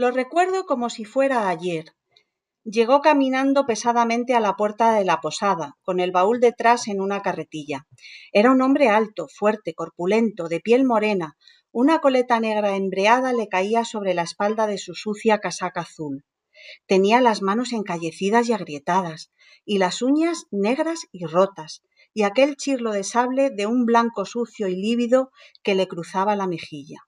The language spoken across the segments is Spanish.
Lo recuerdo como si fuera ayer. Llegó caminando pesadamente a la puerta de la posada, con el baúl detrás en una carretilla. Era un hombre alto, fuerte, corpulento, de piel morena. Una coleta negra embreada le caía sobre la espalda de su sucia casaca azul. Tenía las manos encallecidas y agrietadas, y las uñas negras y rotas, y aquel chirlo de sable de un blanco sucio y lívido que le cruzaba la mejilla.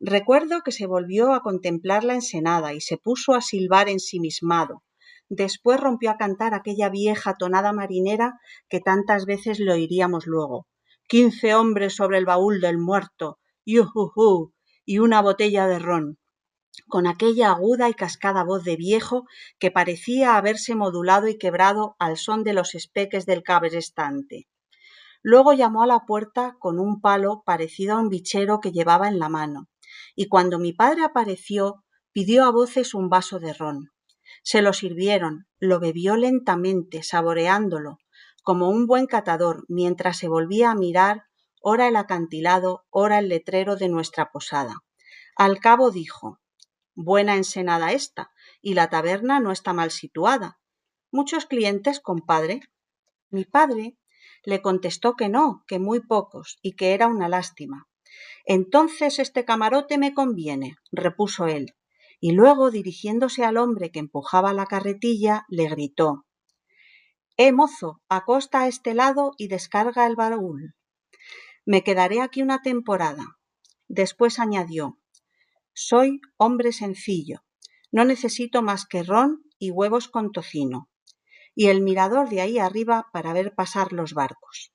Recuerdo que se volvió a contemplar la ensenada y se puso a silbar ensimismado, Después rompió a cantar aquella vieja tonada marinera que tantas veces le oiríamos luego. Quince hombres sobre el baúl del muerto, yujujú, y una botella de ron, con aquella aguda y cascada voz de viejo que parecía haberse modulado y quebrado al son de los espeques del cabrestante. Luego llamó a la puerta con un palo parecido a un bichero que llevaba en la mano, y cuando mi padre apareció pidió a voces un vaso de ron. Se lo sirvieron, lo bebió lentamente, saboreándolo, como un buen catador, mientras se volvía a mirar ora el acantilado, ora el letrero de nuestra posada. Al cabo dijo Buena ensenada esta, y la taberna no está mal situada. ¿Muchos clientes, compadre? Mi padre le contestó que no, que muy pocos, y que era una lástima. Entonces este camarote me conviene, repuso él, y luego, dirigiéndose al hombre que empujaba la carretilla, le gritó Eh, mozo, acosta a este lado y descarga el baúl. Me quedaré aquí una temporada. Después añadió Soy hombre sencillo. No necesito más que ron y huevos con tocino. Y el mirador de ahí arriba para ver pasar los barcos.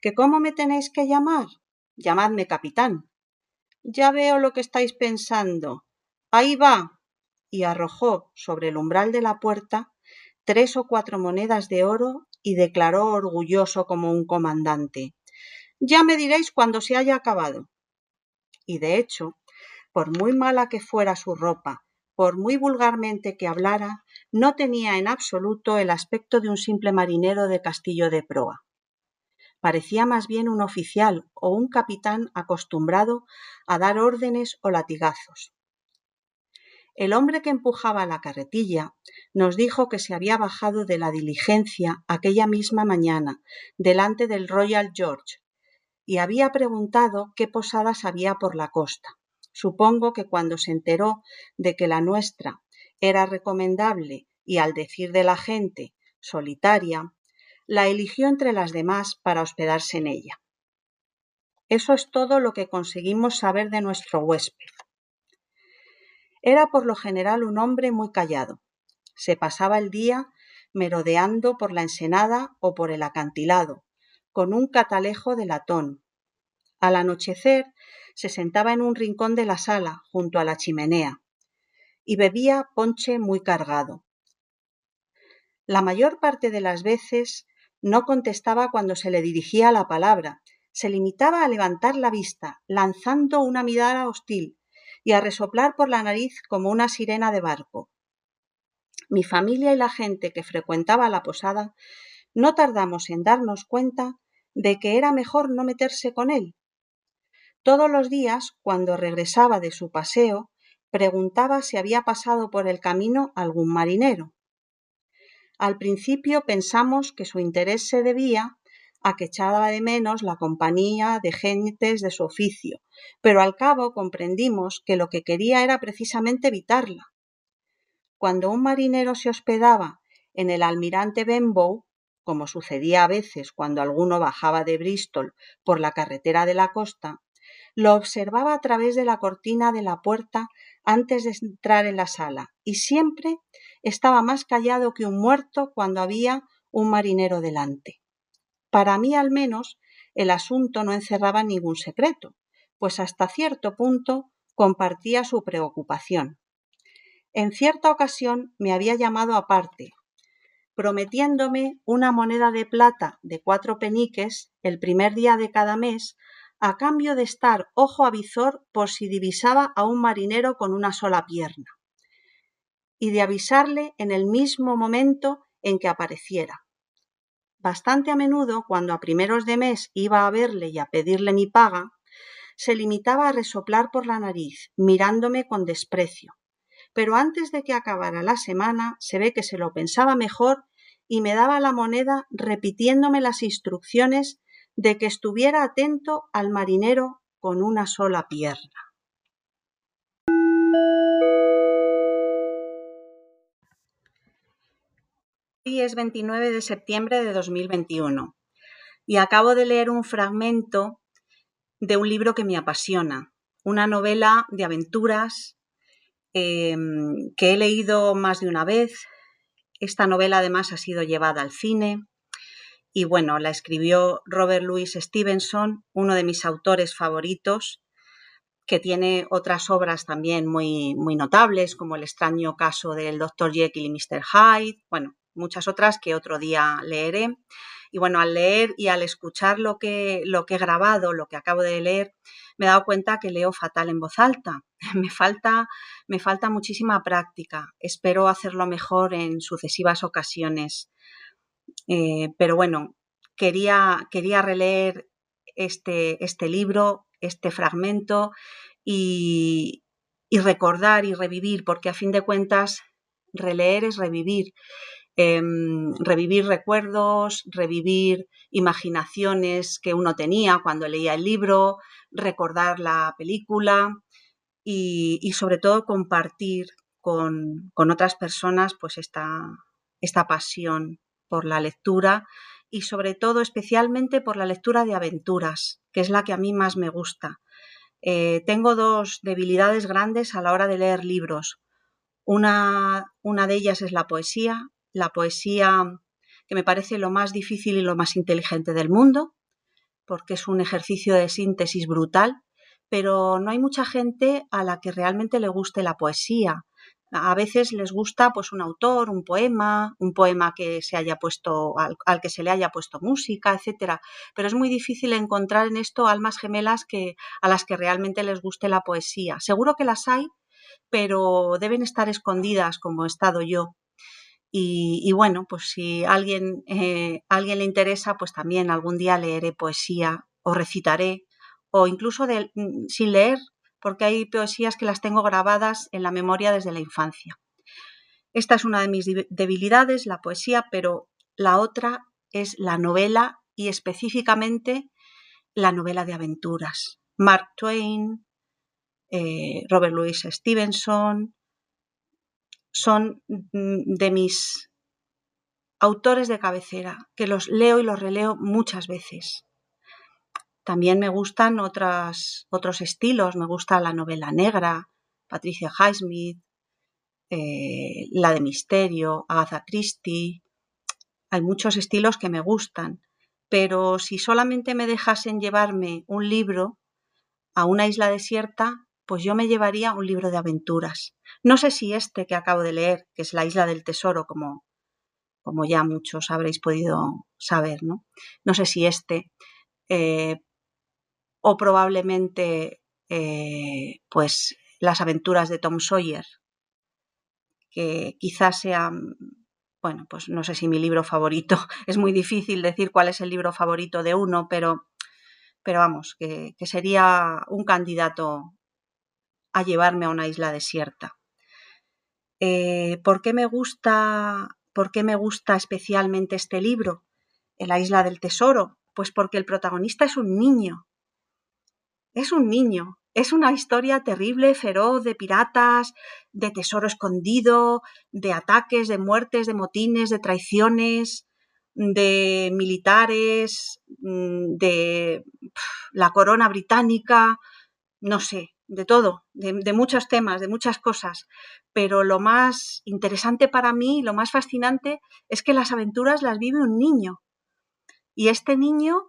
¿Que cómo me tenéis que llamar? Llamadme capitán. Ya veo lo que estáis pensando. Ahí va. y arrojó sobre el umbral de la puerta tres o cuatro monedas de oro y declaró orgulloso como un comandante Ya me diréis cuando se haya acabado. Y de hecho, por muy mala que fuera su ropa, por muy vulgarmente que hablara, no tenía en absoluto el aspecto de un simple marinero de castillo de proa. Parecía más bien un oficial o un capitán acostumbrado a dar órdenes o latigazos. El hombre que empujaba la carretilla nos dijo que se había bajado de la diligencia aquella misma mañana delante del Royal George y había preguntado qué posadas había por la costa. Supongo que cuando se enteró de que la nuestra era recomendable y al decir de la gente solitaria, la eligió entre las demás para hospedarse en ella. Eso es todo lo que conseguimos saber de nuestro huésped. Era por lo general un hombre muy callado. Se pasaba el día merodeando por la ensenada o por el acantilado, con un catalejo de latón. Al anochecer se sentaba en un rincón de la sala, junto a la chimenea, y bebía ponche muy cargado. La mayor parte de las veces no contestaba cuando se le dirigía la palabra, se limitaba a levantar la vista, lanzando una mirada hostil, y a resoplar por la nariz como una sirena de barco. Mi familia y la gente que frecuentaba la posada no tardamos en darnos cuenta de que era mejor no meterse con él. Todos los días, cuando regresaba de su paseo, preguntaba si había pasado por el camino algún marinero. Al principio pensamos que su interés se debía a que echaba de menos la compañía de gentes de su oficio, pero al cabo comprendimos que lo que quería era precisamente evitarla. Cuando un marinero se hospedaba en el almirante Benbow, como sucedía a veces cuando alguno bajaba de Bristol por la carretera de la costa, lo observaba a través de la cortina de la puerta antes de entrar en la sala, y siempre estaba más callado que un muerto cuando había un marinero delante. Para mí al menos el asunto no encerraba ningún secreto, pues hasta cierto punto compartía su preocupación. En cierta ocasión me había llamado aparte, prometiéndome una moneda de plata de cuatro peniques el primer día de cada mes a cambio de estar ojo a visor por si divisaba a un marinero con una sola pierna, y de avisarle en el mismo momento en que apareciera. Bastante a menudo, cuando a primeros de mes iba a verle y a pedirle mi paga, se limitaba a resoplar por la nariz, mirándome con desprecio. pero antes de que acabara la semana se ve que se lo pensaba mejor y me daba la moneda repitiéndome las instrucciones de que estuviera atento al marinero con una sola pierna. Hoy es 29 de septiembre de 2021 y acabo de leer un fragmento de un libro que me apasiona, una novela de aventuras em, que he leído más de una vez. Esta novela además ha sido llevada al cine y bueno, la escribió Robert Louis Stevenson, uno de mis autores favoritos, que tiene otras obras también muy, muy notables, como El extraño caso del Dr. Jekyll y Mr. Hyde, bueno, muchas otras que otro día leeré. Y bueno, al leer y al escuchar lo que, lo que he grabado, lo que acabo de leer, me he dado cuenta que leo fatal en voz alta. me, falta, me falta muchísima práctica. Espero hacerlo mejor en sucesivas ocasiones. Eh, pero bueno, quería, quería releer este, este libro, este fragmento y, y recordar y revivir, porque a fin de cuentas releer es revivir Em, revivir recuerdos, revivir imaginaciones que uno tenía cuando leía el libro, recordar la película y, sobre todo compartir con, otras personas pues esta, esta pasión por la lectura y sobre todo especialmente por la lectura de aventuras, que es la que a mí más me gusta. Eh, tengo dos debilidades grandes a la hora de leer libros. Una, una, de ellas es la poesía la poesía que me parece lo más difícil y lo más inteligente del mundo, porque es un ejercicio de síntesis brutal, pero no hay mucha gente a la que realmente le guste la poesía. A veces les gusta pues un autor, un poema, un poema que se haya puesto al, que se le haya puesto música, etcétera. Pero es muy difícil encontrar en esto almas gemelas que a las que realmente les guste la poesía. Seguro que las hay, pero deben estar escondidas como he estado yo. Y, bueno, pues si alguien, eh, alguien le interesa, pues también algún día leeré poesía o recitaré, o incluso mm, sin leer, porque hay poesías que las tengo grabadas en la memoria desde la infancia. Esta es una de mis debilidades, la poesía, pero la otra es la novela y específicamente la novela de aventuras. Mark Twain, eh, Robert Louis Stevenson, son mm, de mis autores de cabecera, que los leo y los releo muchas veces. También me gustan otras, otros estilos, me gusta la novela negra, Patricia Highsmith, eh, la de misterio, Agatha Christie. Hay muchos estilos que me gustan, pero si solamente me dejasen llevarme un libro a una isla desierta, pues yo me llevaría un libro de aventuras. No sé si este que acabo de leer, que es La isla del tesoro, como, como ya muchos habréis podido saber, ¿no? No sé si este, eh, o probablemente, eh, pues, Las aventuras de Tom Sawyer, que quizás sean, bueno, pues no sé si mi libro favorito, es muy difícil decir cuál es el libro favorito de uno, pero, pero vamos, que, que sería un candidato a llevarme a una isla desierta. Eh, ¿por, qué me gusta, ¿Por qué me gusta especialmente este libro, La isla del tesoro? Pues porque el protagonista es un niño. Es un niño. Es una historia terrible, feroz, de piratas, de tesoro escondido, de ataques, de muertes, de motines, de traiciones, de militares, mm, de la corona británica, no sé, de todo, de, muchos temas, de muchas cosas, pero lo más interesante para mí, lo más fascinante, es que las aventuras las vive un niño. Y este niño,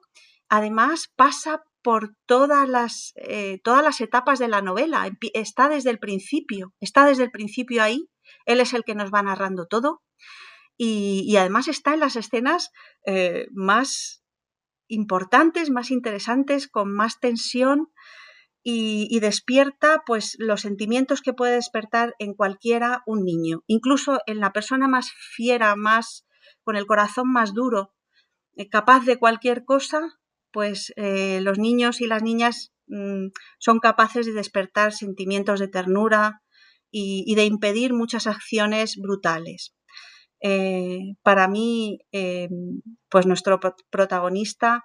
además, pasa por todas las, eh, todas las etapas de la novela, está desde el principio, está desde el principio ahí, él es el que nos va narrando todo, y, además está en las escenas eh, más importantes, más interesantes, con más tensión, y, despierta pues los sentimientos que puede despertar en cualquiera un niño, incluso en la persona más fiera, más con el corazón más duro, eh, capaz de cualquier cosa, pues eh, los niños y las niñas mm, son capaces de despertar sentimientos de ternura y, de impedir muchas acciones brutales. Eh, para mí, eh, pues nuestro protagonista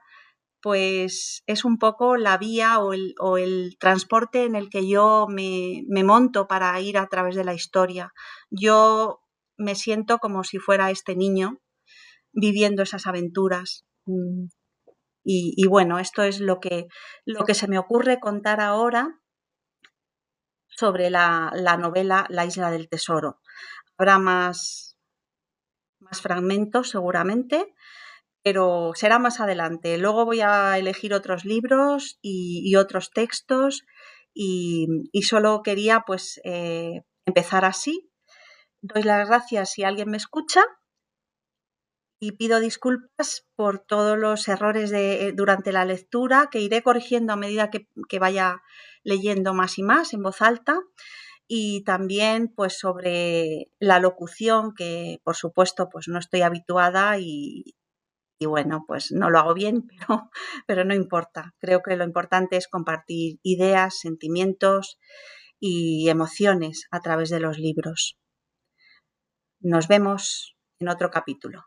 pues es un poco la vía o el, transporte en el que yo me, monto para ir a través de la historia. Yo me siento como si fuera este niño viviendo esas aventuras. Mm, y, bueno, esto es lo que, lo que se me ocurre contar ahora sobre la, novela La isla del tesoro. Habrá más, más fragmentos seguramente, pero será más adelante. Luego voy a elegir otros libros y, otros textos y, solo quería pues eh, empezar así. Doy las gracias si alguien me escucha y pido disculpas por todos los errores durante la lectura que iré corrigiendo a medida que, que, vaya leyendo más y más en voz alta y también pues sobre la locución que por supuesto pues no estoy habituada y, y bueno, pues no lo hago bien, pero, pero no importa. Creo que lo importante es compartir ideas, sentimientos y emociones a través de los libros. Nos vemos en otro capítulo.